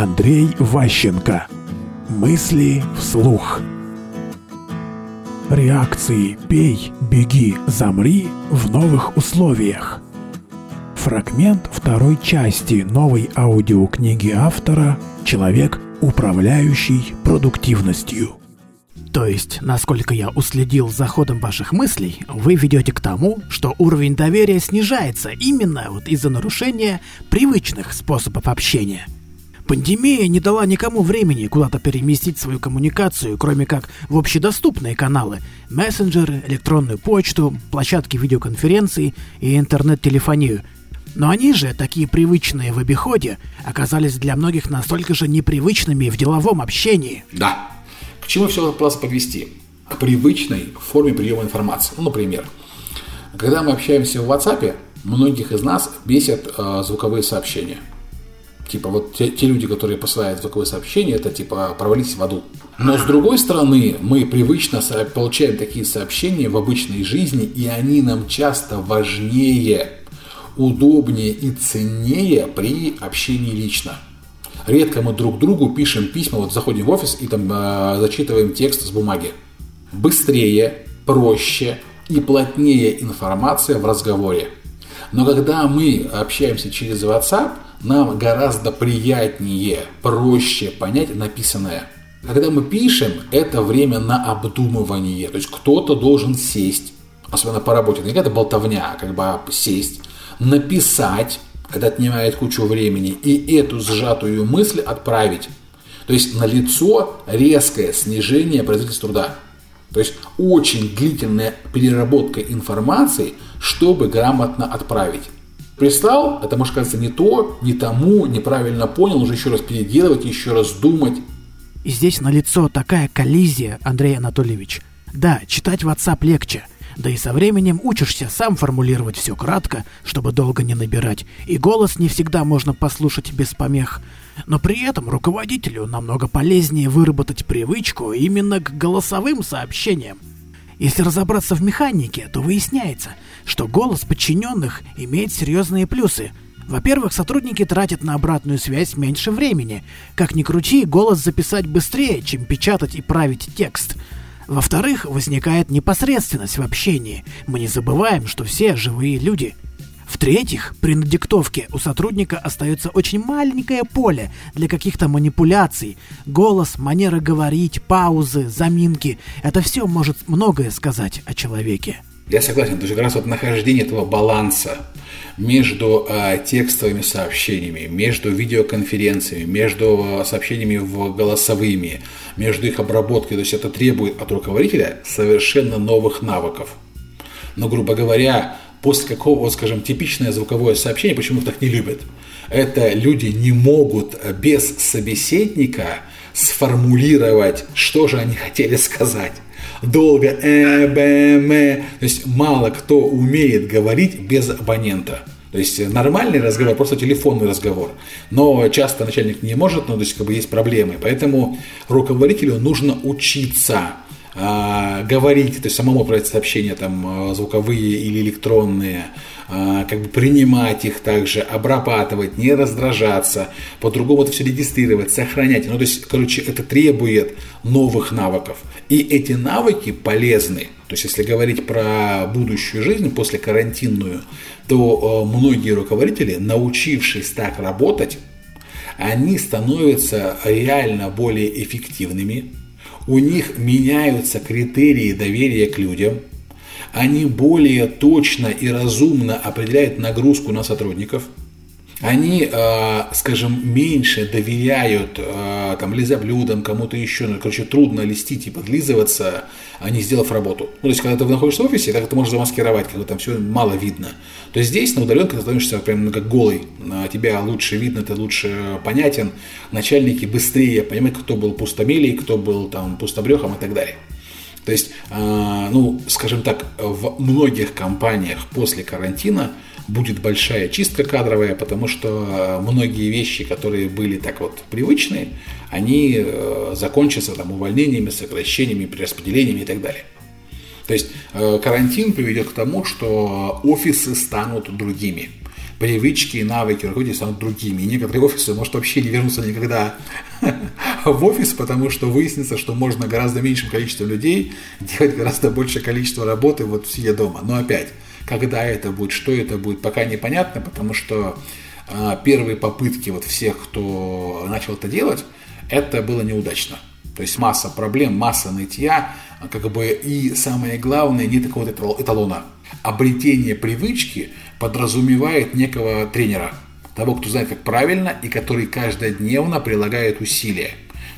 Андрей Ващенко. Мысли вслух. Реакции «пей», «беги», «замри» в новых условиях. Фрагмент второй части новой аудиокниги автора «Человек, управляющий продуктивностью». То есть, насколько я уследил за ходом ваших мыслей, вы ведете к тому, что уровень доверия снижается именно вот из-за нарушения привычных способов общения. Пандемия не дала никому времени куда-то переместить свою коммуникацию, кроме как в общедоступные каналы, мессенджеры, электронную почту, площадки видеоконференций и интернет-телефонию. Но они же, такие привычные в обиходе, оказались для многих настолько же непривычными в деловом общении. Да, чему все пытался подвести? К привычной форме приема информации. Ну, например, когда мы общаемся в WhatsApp, многих из нас бесят э, звуковые сообщения. Типа вот те, те люди, которые посылают звуковые сообщения, это типа провались в аду. Но с другой стороны, мы привычно получаем такие сообщения в обычной жизни, и они нам часто важнее, удобнее и ценнее при общении лично. Редко мы друг другу пишем письма, вот заходим в офис и там э, зачитываем текст с бумаги. Быстрее, проще и плотнее информация в разговоре. Но когда мы общаемся через WhatsApp, нам гораздо приятнее, проще понять написанное. Когда мы пишем, это время на обдумывание. То есть кто-то должен сесть, особенно по работе, не какая-то болтовня, а как бы сесть, написать, это отнимает кучу времени, и эту сжатую мысль отправить. То есть на лицо резкое снижение производительности труда. То есть очень длительная переработка информации, чтобы грамотно отправить. Прислал, это может казаться не то, не тому, неправильно понял, уже еще раз переделывать, еще раз думать. И здесь на лицо такая коллизия, Андрей Анатольевич. Да, читать WhatsApp легче – да и со временем учишься сам формулировать все кратко, чтобы долго не набирать, и голос не всегда можно послушать без помех. Но при этом руководителю намного полезнее выработать привычку именно к голосовым сообщениям. Если разобраться в механике, то выясняется, что голос подчиненных имеет серьезные плюсы. Во-первых, сотрудники тратят на обратную связь меньше времени. Как ни крути, голос записать быстрее, чем печатать и править текст – во-вторых, возникает непосредственность в общении. Мы не забываем, что все живые люди. В-третьих, при надиктовке у сотрудника остается очень маленькое поле для каких-то манипуляций. Голос, манера говорить, паузы, заминки – это все может многое сказать о человеке. Я согласен, то есть как раз вот нахождение этого баланса между э, текстовыми сообщениями, между видеоконференциями, между сообщениями в голосовыми, между их обработкой, то есть это требует от руководителя совершенно новых навыков. Но, грубо говоря, после какого, вот, скажем, типичное звуковое сообщение, почему так не любят, это люди не могут без собеседника сформулировать, что же они хотели сказать долго, э, б, м. То есть мало кто умеет говорить без абонента. То есть нормальный разговор, просто телефонный разговор. Но часто начальник не может, но ну, то есть как бы есть проблемы. Поэтому руководителю нужно учиться говорить, то есть самому отправлять сообщения там звуковые или электронные, э, как бы принимать их также, обрабатывать, не раздражаться, по-другому это все регистрировать, сохранять. Ну, то есть, короче, это требует новых навыков. И эти навыки полезны. То есть, если говорить про будущую жизнь после карантинную, то многие руководители, научившись так работать, они становятся реально более эффективными, у них меняются критерии доверия к людям, они более точно и разумно определяют нагрузку на сотрудников – они, э, скажем, меньше доверяют э, там лизоблюдам, кому-то еще, ну, короче, трудно листить и подлизываться, а не сделав работу. Ну, то есть, когда ты находишься в офисе, так ты можешь замаскировать, когда там все мало видно. То есть здесь на удаленке ты становишься прям ну, как голый, тебя лучше видно, ты лучше понятен, начальники быстрее понимают, кто был пустомелей, кто был там пустобрехом и так далее. То есть, э, ну, скажем так, в многих компаниях после карантина – будет большая чистка кадровая, потому что э, многие вещи, которые были так вот привычные, они э, закончатся там увольнениями, сокращениями, перераспределениями и так далее. То есть э, карантин приведет к тому, что офисы станут другими. привычки навыки руководителей станут другими. И некоторые офисы, может, вообще не вернутся никогда в офис, потому что выяснится, что можно гораздо меньшим количеством людей делать гораздо большее количество работы вот сидя дома. Но опять, когда это будет, что это будет, пока непонятно, потому что э, первые попытки вот всех, кто начал это делать, это было неудачно. То есть масса проблем, масса нытья, как бы и самое главное, нет такого эталона. Обретение привычки подразумевает некого тренера, того, кто знает, как правильно и который каждодневно прилагает усилия.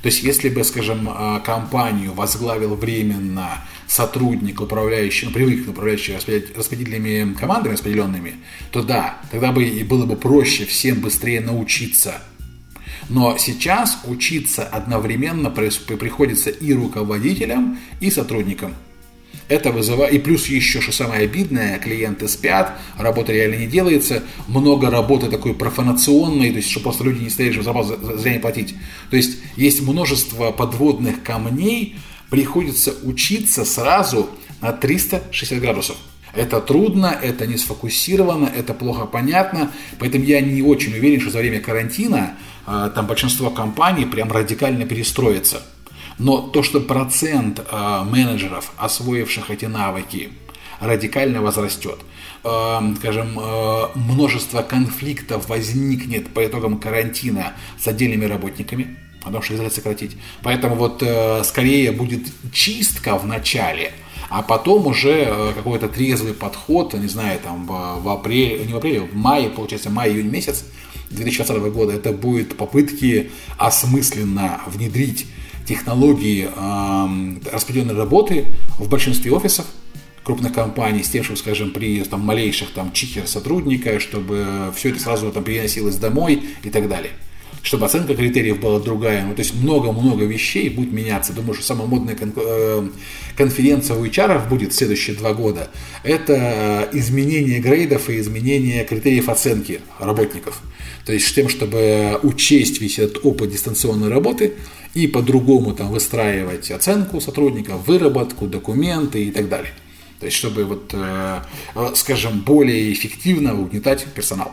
То есть, если бы, скажем, а, компанию возглавил временно сотрудник, управляющий, ну, привык управляющий распределительными командами распределенными, то да, тогда бы и было бы проще всем быстрее научиться но сейчас учиться одновременно приходится и руководителям, и сотрудникам. Это вызывает, и плюс еще, что самое обидное, клиенты спят, работа реально не делается, много работы такой профанационной, то есть, что просто люди не стоят, чтобы зарплату зря не платить. То есть, есть множество подводных камней, приходится учиться сразу на 360 градусов. Это трудно, это не сфокусировано, это плохо понятно, поэтому я не очень уверен, что за время карантина а, там большинство компаний прям радикально перестроится. Но то, что процент а, менеджеров, освоивших эти навыки, радикально возрастет. А, скажем, множество конфликтов возникнет по итогам карантина с отдельными работниками, потому что их сократить. Поэтому вот э, скорее будет чистка в начале, а потом уже э, какой-то трезвый подход, не знаю, там в, в апреле, не в апреле, в мае, получается, май-июнь месяц 2020 года, это будет попытки осмысленно внедрить технологии э, распределенной работы в большинстве офисов, крупных компаний с тем, чтобы, скажем, при там, малейших там чихер сотрудника, чтобы все это сразу там переносилось домой и так далее чтобы оценка критериев была другая. Ну, то есть много-много вещей будет меняться. Думаю, что самая модная э, конференция у HR будет следующие два года. Это изменение грейдов и изменение критериев оценки работников. То есть с тем, чтобы учесть весь этот опыт дистанционной работы и по-другому там выстраивать оценку сотрудников, выработку, документы и так далее. То есть чтобы, вот, э, скажем, более эффективно угнетать персонал.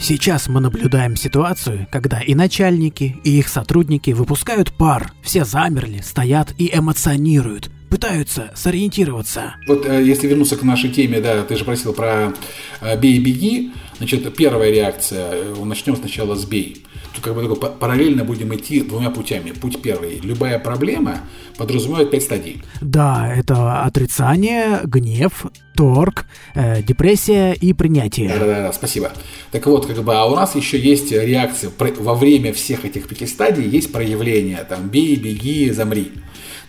Сейчас мы наблюдаем ситуацию, когда и начальники, и их сотрудники выпускают пар, все замерли, стоят и эмоционируют, пытаются сориентироваться. Вот э, если вернуться к нашей теме, да, ты же просил про э, «бей и беги», значит, первая реакция, э, начнем сначала с «бей». Тут как бы такой, параллельно будем идти двумя путями. Путь первый. Любая проблема подразумевает пять стадий. Да, это отрицание, гнев, торг, э, депрессия и принятие. Да, да, да, спасибо. Так вот, как бы, а у нас еще есть реакции. Во время всех этих пяти стадий есть проявления. Там, бей, беги, замри.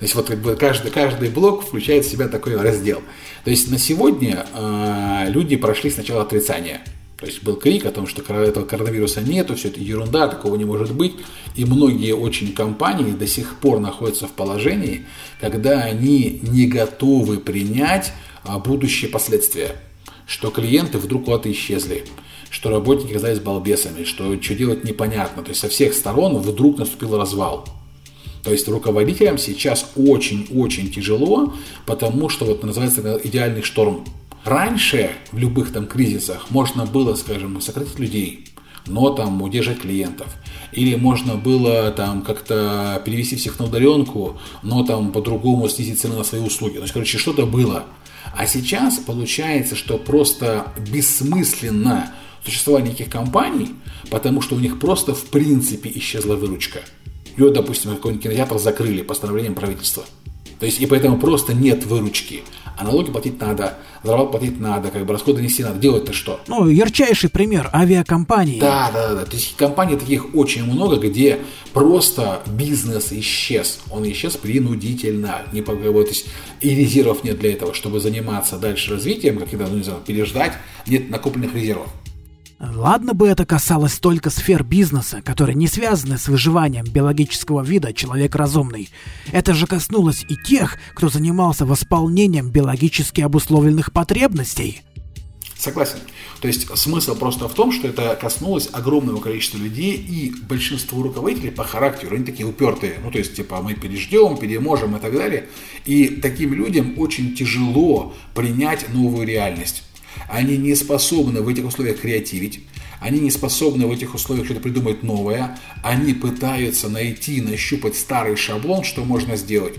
То есть вот как бы каждый, каждый блок включает в себя такой раздел. То есть на сегодня э, люди прошли сначала отрицание. То есть был крик о том, что этого коронавируса нету, все это ерунда, такого не может быть. И многие очень компании до сих пор находятся в положении, когда они не готовы принять а, будущие последствия. Что клиенты вдруг куда-то исчезли, что работники оказались балбесами, что что делать непонятно. То есть со всех сторон вдруг наступил развал. То есть руководителям сейчас очень-очень тяжело, потому что вот называется идеальный шторм. Раньше в любых там кризисах можно было, скажем, сократить людей, но там удержать клиентов. Или можно было там как-то перевести всех на удаленку, но там по-другому снизить цены на свои услуги. То есть, короче, что-то было. А сейчас получается, что просто бессмысленно существование этих компаний, потому что у них просто в принципе исчезла выручка. Ее, допустим, какой-нибудь кинотеатр закрыли постановлением правительства. То есть, и поэтому просто нет выручки. А налоги платить надо, зарплату платить надо, как бы расходы нести надо. Делать-то что? Ну, ярчайший пример авиакомпании. Да, да, да. То есть компаний таких очень много, где просто бизнес исчез. Он исчез принудительно. Не по, то есть, и резервов нет для этого, чтобы заниматься дальше развитием, как-то, ну, не знаю, переждать. Нет накопленных резервов. Ладно бы это касалось только сфер бизнеса, которые не связаны с выживанием биологического вида человек разумный. Это же коснулось и тех, кто занимался восполнением биологически обусловленных потребностей. Согласен. То есть смысл просто в том, что это коснулось огромного количества людей, и большинство руководителей по характеру, они такие упертые. Ну, то есть, типа, мы переждем, переможем и так далее. И таким людям очень тяжело принять новую реальность. Они не способны в этих условиях креативить. Они не способны в этих условиях что-то придумать новое. Они пытаются найти, нащупать старый шаблон, что можно сделать.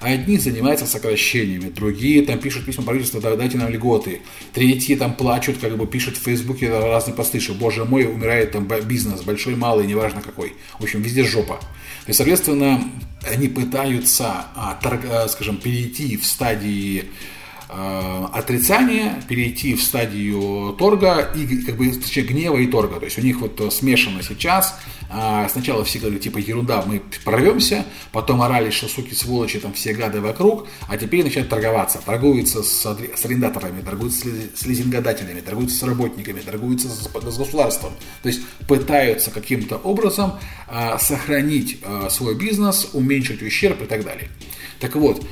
Одни занимаются сокращениями, другие там пишут письма правительству, дайте нам льготы. Третьи там плачут, как бы пишут в Фейсбуке разные посты, что, боже мой, умирает там бизнес, большой, малый, неважно какой. В общем, везде жопа. Есть, соответственно, они пытаются, а, а, скажем, перейти в стадии Э, отрицания, перейти в стадию торга и как бы точнее, гнева и торга. То есть у них вот смешано сейчас. А, сначала все говорили, типа, ерунда, мы прорвемся, потом орали, что суки, сволочи, там все гады вокруг, а теперь начинают торговаться. Торгуются с, с арендаторами, торгуются с лизингодателями, торгуются с работниками, торгуются с, с государством. То есть пытаются каким-то образом а, сохранить свой бизнес, уменьшить ущерб и так далее. Так вот,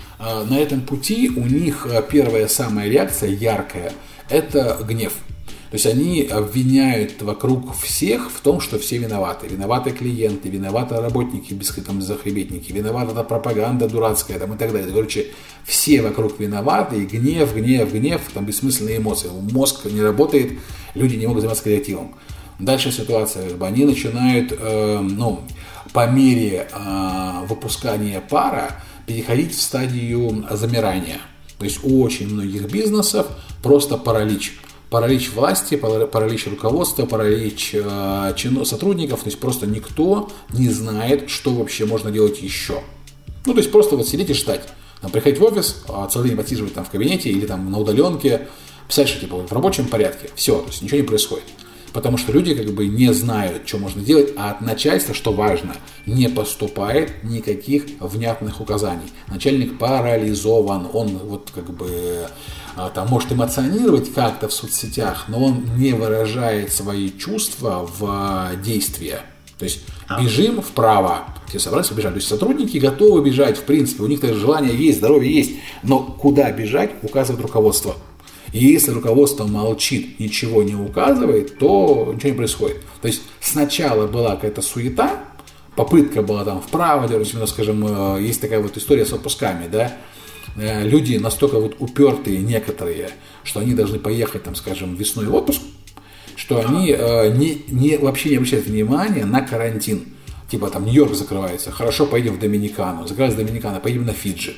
на этом пути у них а, первая самая реакция яркая – это гнев. То есть они обвиняют вокруг всех в том, что все виноваты. Виноваты клиенты, виноваты работники, там, захребетники, виновата эта пропаганда дурацкая там, и так далее. Короче, все вокруг виноваты, и гнев, гнев, гнев, там бессмысленные эмоции. Мозг не работает, люди не могут заниматься креативом. Дальше ситуация, они начинают, э, ну, по мере э, выпускания пара, переходить в стадию замирания. То есть у очень многих бизнесов просто паралич. Паралич власти, паралич руководства, паралич э, сотрудников. То есть просто никто не знает, что вообще можно делать еще. Ну, то есть просто вот сидеть и ждать. Там, приходить в офис, а целый день подсиживать там в кабинете или там на удаленке, писать, что типа в рабочем порядке. Все, то есть ничего не происходит потому что люди как бы не знают, что можно делать, а от начальства, что важно, не поступает никаких внятных указаний. Начальник парализован, он вот как бы а, там может эмоционировать как-то в соцсетях, но он не выражает свои чувства в а, действия. То есть бежим вправо. Все собрались побежать. То есть сотрудники готовы бежать, в принципе, у них даже желание есть, здоровье есть. Но куда бежать, указывает руководство. И если руководство молчит, ничего не указывает, то ничего не происходит. То есть сначала была какая-то суета, попытка была там вправо, ну, скажем, э, есть такая вот история с отпусками, да, э, люди настолько вот упертые некоторые, что они должны поехать, там, скажем, весной в отпуск, что они э, не, не, вообще не обращают внимания на карантин. Типа там Нью-Йорк закрывается, хорошо, поедем в Доминикану, закрывается Доминикана, поедем на Фиджи.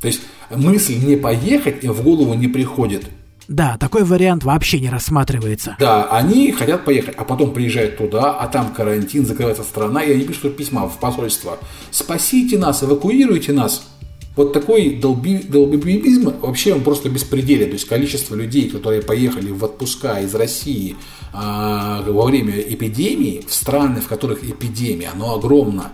То есть мысль не поехать в голову не приходит. Да, такой вариант вообще не рассматривается. Да, они хотят поехать, а потом приезжают туда, а там карантин, закрывается страна, и они пишут письма в посольство. Спасите нас, эвакуируйте нас. Вот такой долби, долбибизм вообще он просто беспределен. То есть количество людей, которые поехали в отпуска из России а, во время эпидемии, в страны, в которых эпидемия, оно огромно.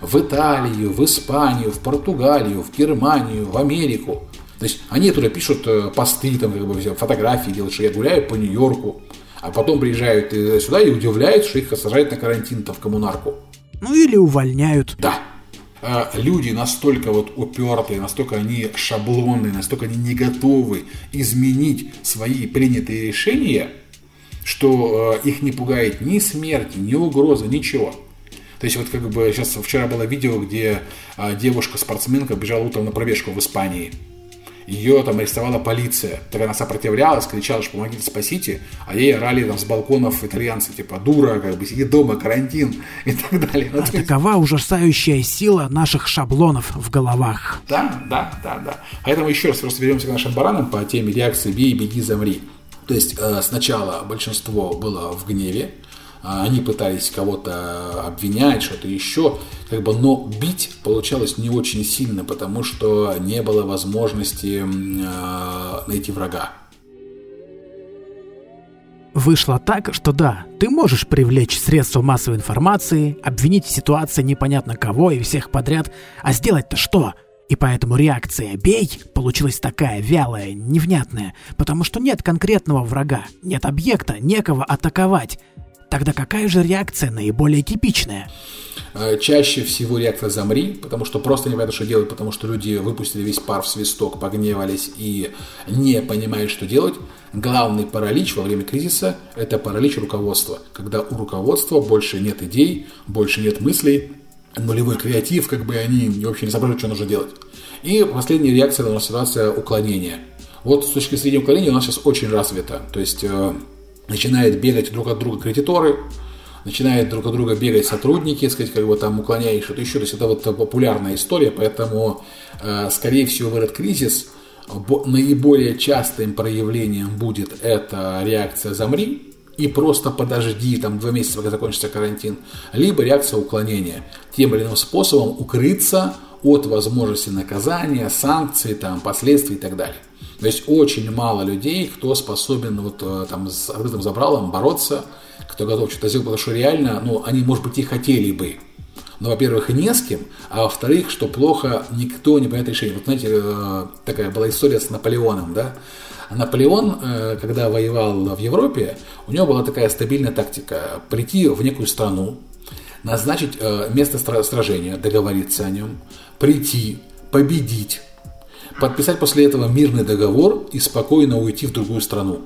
В Италию, в Испанию, в Португалию, в Германию, в Америку. То есть они туда пишут э, посты, там, как бы, фотографии делают, что я гуляю по Нью-Йорку, а потом приезжают э, сюда и удивляются, что их сажают на карантин там, в коммунарку. Ну или увольняют. Да. А люди настолько вот упертые, настолько они шаблонные, настолько они не готовы изменить свои принятые решения, что э, их не пугает ни смерть, ни угроза, ничего. То есть вот как бы сейчас вчера было видео, где девушка-спортсменка бежала утром на пробежку в Испании – ее там арестовала полиция. Так она сопротивлялась, кричала, что помогите, спасите. А ей орали там с балконов итальянцы, типа, дура, как бы, сиди дома, карантин и так далее. Ну, а такова ужасающая сила наших шаблонов в головах. Да, да, да, да. Поэтому еще раз просто вернемся к нашим баранам по теме реакции «бей, беги, замри». То есть э, сначала большинство было в гневе, они пытались кого-то обвинять, что-то еще, как бы, но бить получалось не очень сильно, потому что не было возможности э, найти врага. Вышло так, что да, ты можешь привлечь средства массовой информации, обвинить в ситуации непонятно кого и всех подряд, а сделать-то что? И поэтому реакция «бей» получилась такая вялая, невнятная, потому что нет конкретного врага, нет объекта, некого атаковать. Тогда какая же реакция наиболее типичная? Э, чаще всего реакция «замри», потому что просто не понятно, что делать, потому что люди выпустили весь пар в свисток, погневались и не понимают, что делать. Главный паралич во время кризиса – это паралич руководства, когда у руководства больше нет идей, больше нет мыслей, нулевой креатив, как бы они вообще не соображают, что нужно делать. И последняя реакция на ситуация уклонения. Вот с точки зрения уклонения у нас сейчас очень развито. То есть э, начинают бегать друг от друга кредиторы, начинают друг от друга бегать сотрудники, сказать, как бы там уклоняешь что-то еще. То есть это вот популярная история, поэтому, э, скорее всего, в этот кризис наиболее частым проявлением будет эта реакция «замри», и просто подожди там два месяца, пока закончится карантин, либо реакция уклонения, тем или иным способом укрыться от возможности наказания, санкций, там, последствий и так далее. То есть очень мало людей, кто способен вот э, там с открытым забралом бороться, кто готов что-то сделать, потому что реально, ну, они, может быть, и хотели бы, но, во-первых, не с кем, а во-вторых, что плохо, никто не понимает решение. Вот знаете, э, такая была история с Наполеоном, да, Наполеон, э, когда воевал в Европе, у него была такая стабильная тактика – прийти в некую страну, назначить место сражения, договориться о нем, прийти, победить, подписать после этого мирный договор и спокойно уйти в другую страну.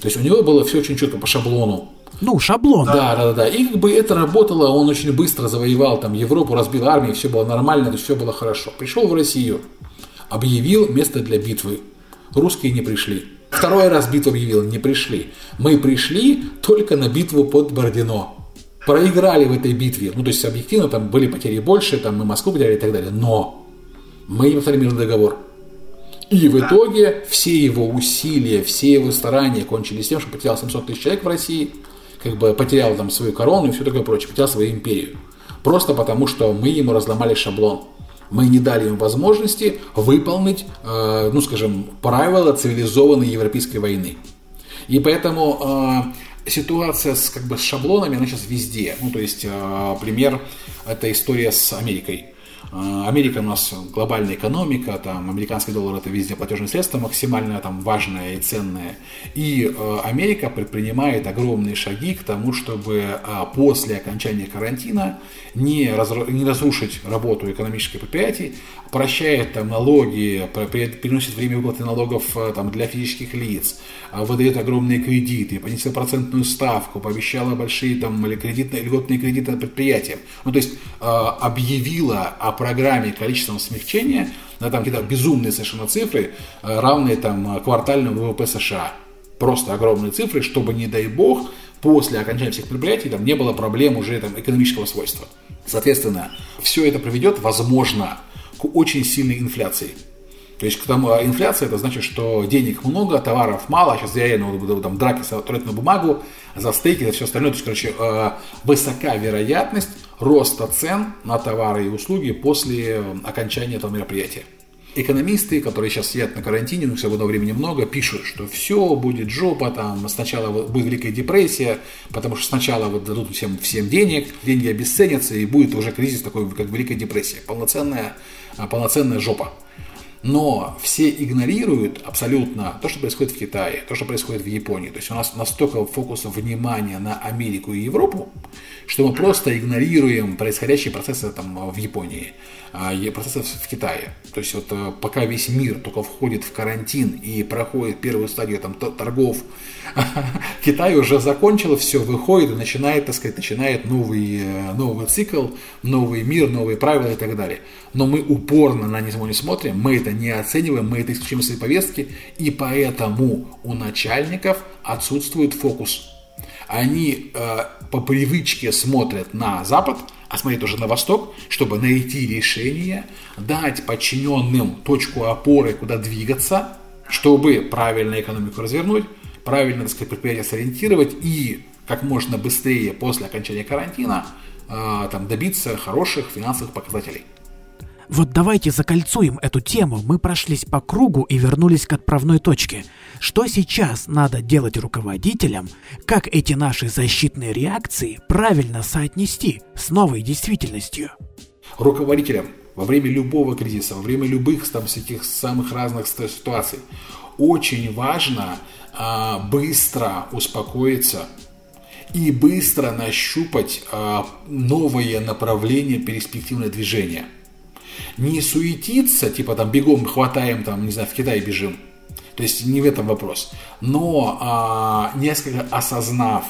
То есть у него было все очень четко по шаблону. Ну, шаблон. Да, да, да, да. И как бы это работало, он очень быстро завоевал там Европу, разбил армию, все было нормально, то есть все было хорошо. Пришел в Россию, объявил место для битвы. Русские не пришли. Второй раз битву объявил, не пришли. Мы пришли только на битву под Бородино. Проиграли в этой битве. Ну, то есть, объективно, там были потери больше, там мы Москву потеряли и так далее. Но мы не подписали мирный договор. И в итоге все его усилия, все его старания кончились тем, что потерял 700 тысяч человек в России, как бы потерял там свою корону и все такое прочее, потерял свою империю. Просто потому, что мы ему разломали шаблон. Мы не дали им возможности выполнить, э, ну скажем, правила цивилизованной европейской войны. И поэтому э, ситуация с, как бы, с шаблонами, она сейчас везде. Ну, то есть, э, пример, это история с Америкой. А, Америка у нас глобальная экономика, там американский доллар это везде платежное средство максимально там важное и ценное. И э, Америка предпринимает огромные шаги к тому, чтобы э, после окончания карантина не, разру- не разрушить работу экономических предприятий, прощает там налоги, переносит время выплаты налогов э, там, для физических лиц, выдает огромные кредиты, понесла процентную ставку, пообещала большие там кредитные, льготные кредиты предприятиям. Ну, то есть объявила о программе количественного смягчения, да, там какие-то безумные совершенно цифры, э, равные там квартальному ВВП США. Просто огромные цифры, чтобы, не дай бог, после окончания всех предприятий там не было проблем уже там, экономического свойства. Соответственно, все это приведет, возможно, к очень сильной инфляции. То есть к тому, а инфляция это значит, что денег много, товаров мало, а сейчас реально ну, там, драки за туалетную бумагу, за стейки, за все остальное. То есть, короче, э, высока вероятность роста цен на товары и услуги после окончания этого мероприятия. Экономисты, которые сейчас сидят на карантине, у них свободного времени много, пишут, что все будет жопа, там сначала будет Великая депрессия, потому что сначала вот дадут всем, всем денег, деньги обесценятся, и будет уже кризис такой, как Великая депрессия, полноценная, полноценная жопа. Но все игнорируют абсолютно то, что происходит в Китае, то, что происходит в Японии. То есть у нас настолько фокус внимания на Америку и Европу, что мы просто игнорируем происходящие процессы там, в Японии, а, процессы в Китае. То есть вот э, пока весь мир только входит в карантин и проходит первую стадию там, торгов, Китай уже закончил все, выходит и начинает, так сказать, начинает новый, э, новый цикл, новый мир, новые правила и так далее. Но мы упорно на него не смотрим, мы это не оцениваем, мы это исключим из своей повестки, и поэтому у начальников отсутствует фокус они э, по привычке смотрят на Запад, а смотрят уже на Восток, чтобы найти решение, дать подчиненным точку опоры, куда двигаться, чтобы правильно экономику развернуть, правильно, так сказать, предприятие сориентировать и как можно быстрее после окончания карантина э, там, добиться хороших финансовых показателей. Вот давайте закольцуем эту тему. Мы прошлись по кругу и вернулись к отправной точке. Что сейчас надо делать руководителям? Как эти наши защитные реакции правильно соотнести с новой действительностью? Руководителям во время любого кризиса, во время любых там всяких самых разных ситуаций очень важно а, быстро успокоиться и быстро нащупать а, новое направление перспективное движение – не суетиться, типа там бегом хватаем, там, не знаю, в Китай бежим. То есть не в этом вопрос. Но а, несколько осознав,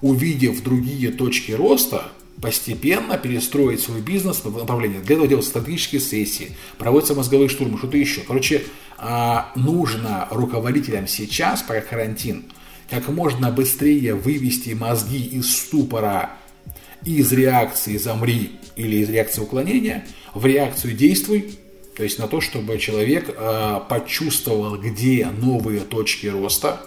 увидев другие точки роста, постепенно перестроить свой бизнес в направление. Для этого делаются стратегические сессии, проводятся мозговые штурмы, что-то еще. Короче, а, нужно руководителям сейчас, пока карантин, как можно быстрее вывести мозги из ступора, из реакции «замри» или из реакции уклонения в реакцию «действуй», то есть на то, чтобы человек э, почувствовал, где новые точки роста,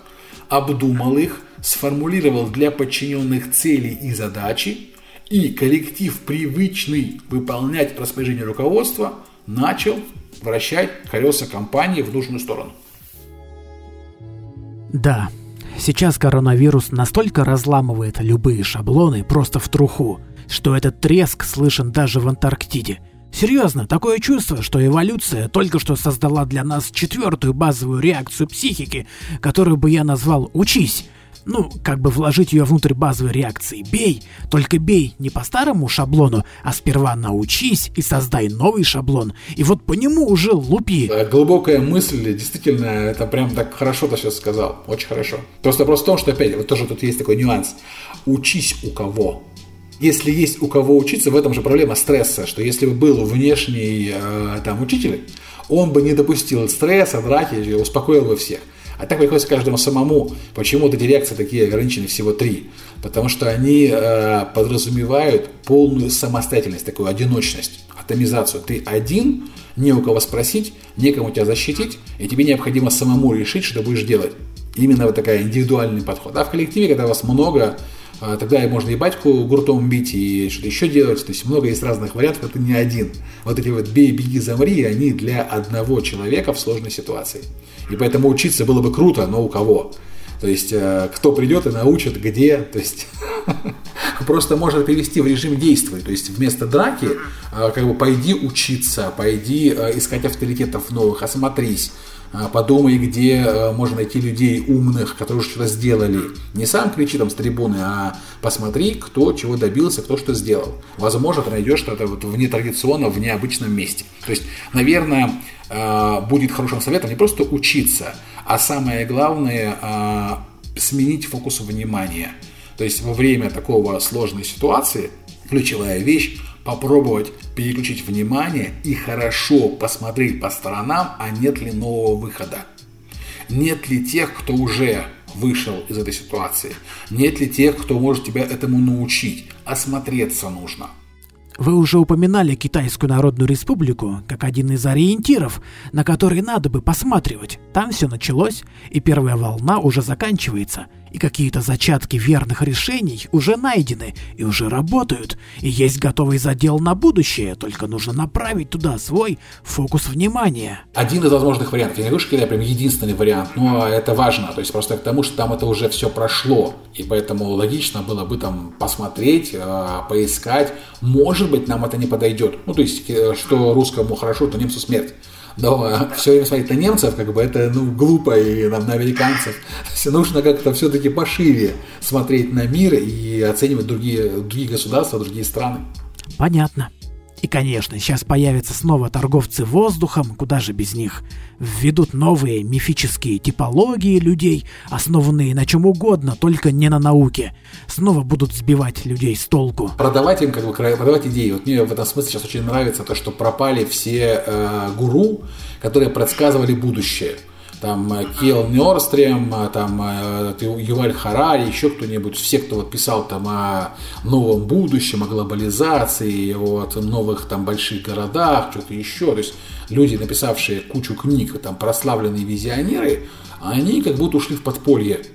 обдумал их, сформулировал для подчиненных цели и задачи, и коллектив, привычный выполнять распоряжение руководства, начал вращать колеса компании в нужную сторону. Да, сейчас коронавирус настолько разламывает любые шаблоны просто в труху, что этот треск слышен даже в Антарктиде – Серьезно, такое чувство, что эволюция только что создала для нас четвертую базовую реакцию психики, которую бы я назвал «учись». Ну, как бы вложить ее внутрь базовой реакции «бей», только бей не по старому шаблону, а сперва научись и создай новый шаблон, и вот по нему уже лупи. Глубокая мысль, действительно, это прям так хорошо ты сейчас сказал, очень хорошо. Просто вопрос в том, что опять, вот тоже тут есть такой нюанс. Учись у кого? Если есть у кого учиться, в этом же проблема стресса, что если бы был внешний э, там учитель, он бы не допустил стресса, драки, успокоил бы всех. А так приходится каждому самому. Почему эти реакции такие ограничены всего три? Потому что они э, подразумевают полную самостоятельность, такую одиночность, атомизацию. Ты один, не у кого спросить, некому тебя защитить, и тебе необходимо самому решить, что будешь делать. Именно вот такая индивидуальный подход. А в коллективе, когда вас много, тогда можно и батьку гуртом бить, и что-то еще делать. То есть много есть разных вариантов, это не один. Вот эти вот бей, беги, замри, они для одного человека в сложной ситуации. И поэтому учиться было бы круто, но у кого? То есть, э, кто придет и научит, где, то есть, просто можно перевести в режим действия. То есть, вместо драки, э, как бы, пойди учиться, пойди э, искать авторитетов новых, осмотрись, подумай, где можно найти людей умных, которые уже что-то сделали. Не сам кричи там с трибуны, а посмотри, кто чего добился, кто что сделал. Возможно, ты найдешь что-то вот в нетрадиционном, в необычном месте. То есть, наверное, будет хорошим советом не просто учиться, а самое главное э, сменить фокус внимания. То есть во время такого сложной ситуации ключевая вещь попробовать переключить внимание и хорошо посмотреть по сторонам, а нет ли нового выхода. Нет ли тех, кто уже вышел из этой ситуации? Нет ли тех, кто может тебя этому научить? Осмотреться нужно – вы уже упоминали Китайскую Народную Республику как один из ориентиров, на который надо бы посматривать. Там все началось, и первая волна уже заканчивается, и какие-то зачатки верных решений уже найдены и уже работают, и есть готовый задел на будущее, только нужно направить туда свой фокус внимания. Один из возможных вариантов, я не говорю, что Китай прям единственный вариант, но это важно, то есть просто к тому, что там это уже все прошло, и поэтому логично было бы там посмотреть, э, поискать, может быть нам это не подойдет, ну то есть э, что русскому хорошо, то немцу смерть но все время смотреть на немцев, как бы это ну, глупо, и нам на американцев. Нужно как-то все-таки пошире смотреть на мир и оценивать другие, другие государства, другие страны. Понятно. И, конечно, сейчас появятся снова торговцы воздухом, куда же без них. Введут новые мифические типологии людей, основанные на чем угодно, только не на науке. Снова будут сбивать людей с толку. Продавать им, как бы, продавать идеи. Вот мне в этом смысле сейчас очень нравится то, что пропали все э, гуру, которые предсказывали будущее там э, Кел Нёрстрем, э, там э, Юваль Харари, еще кто-нибудь, все, кто вот писал там о новом будущем, о глобализации, о новых там больших городах, что-то еще, то есть люди, написавшие кучу книг, там прославленные визионеры, они как будто ушли в подполье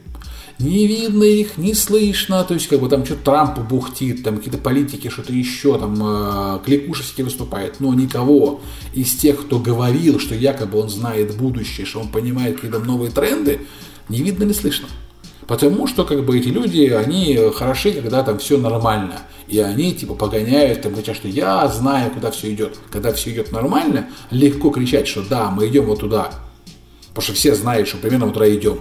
не видно их, не слышно, то есть как бы там что-то Трамп бухтит, там какие-то политики, что-то еще, там э, кликуши всякие выступает, но никого из тех, кто говорил, что якобы он знает будущее, что он понимает какие-то новые тренды, не видно, не слышно. Потому что как бы эти люди, они хороши, когда там все нормально. И они типа погоняют, там кричат, что я знаю, куда все идет. Когда все идет нормально, легко кричать, что да, мы идем вот туда. Потому что все знают, что примерно вот туда идем.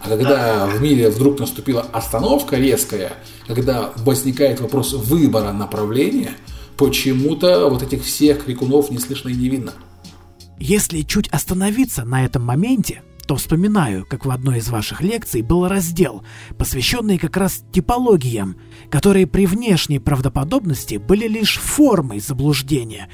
А когда в мире вдруг наступила остановка резкая, когда возникает вопрос выбора направления, почему-то вот этих всех крикунов не слышно и не видно. Если чуть остановиться на этом моменте, что вспоминаю, как в одной из ваших лекций был раздел, посвященный как раз типологиям, которые при внешней правдоподобности были лишь формой заблуждения.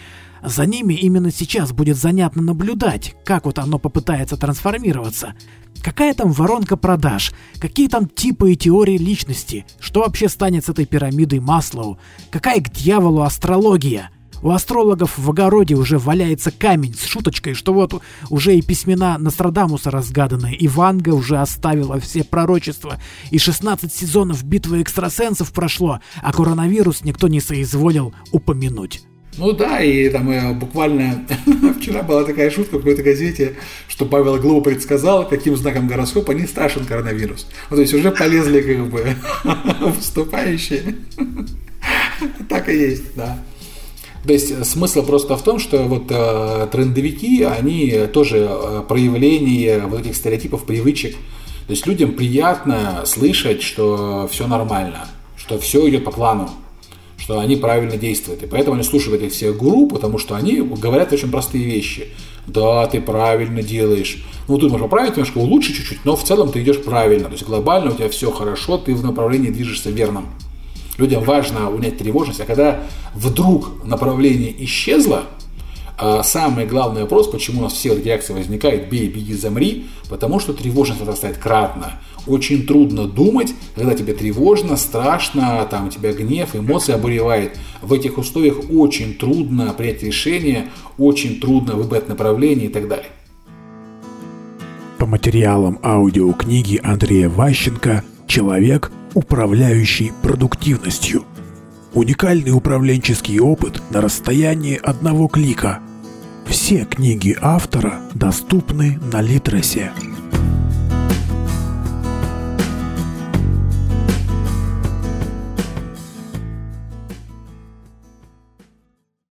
За ними именно сейчас будет занятно наблюдать, как вот оно попытается трансформироваться. Какая там воронка продаж, какие там типы и теории личности, что вообще станет с этой пирамидой Маслоу, какая к дьяволу астрология – у астрологов в огороде уже валяется камень с шуточкой, что вот уже и письмена Нострадамуса разгаданы, и Ванга уже оставила все пророчества, и 16 сезонов битвы экстрасенсов прошло, а коронавирус никто не соизволил упомянуть. Ну да, и там э, буквально вчера была такая шутка в какой-то газете, что Павел Глоу предсказал, каким знаком гороскопа не страшен коронавирус. Ну, то есть уже полезли как бы выступающие. Так и есть, да. То есть смысл просто в том, что вот э, трендовики, они тоже э, проявление вот этих стереотипов, привычек. То есть людям приятно слышать, что все нормально, что все идет по плану, что они правильно действуют. И поэтому они слушают этих всех гуру, потому что они говорят очень простые вещи. Да, ты правильно делаешь. Ну, тут можно поправить немножко, улучшить чуть-чуть, но в целом ты идешь правильно. То есть глобально у тебя все хорошо, ты в направлении движешься верным. Людям важно унять тревожность, а когда вдруг направление исчезло, а самый главный вопрос, почему у нас все реакции возникают, бей, беги, замри, потому что тревожность возрастает кратно. Очень трудно думать, когда тебе тревожно, страшно, там у тебя гнев, эмоции обуревает. В этих условиях очень трудно принять решение, очень трудно выбрать направление и так далее. По материалам аудиокниги Андрея Ващенко «Человек – управляющий продуктивностью. Уникальный управленческий опыт на расстоянии одного клика. Все книги автора доступны на Литресе.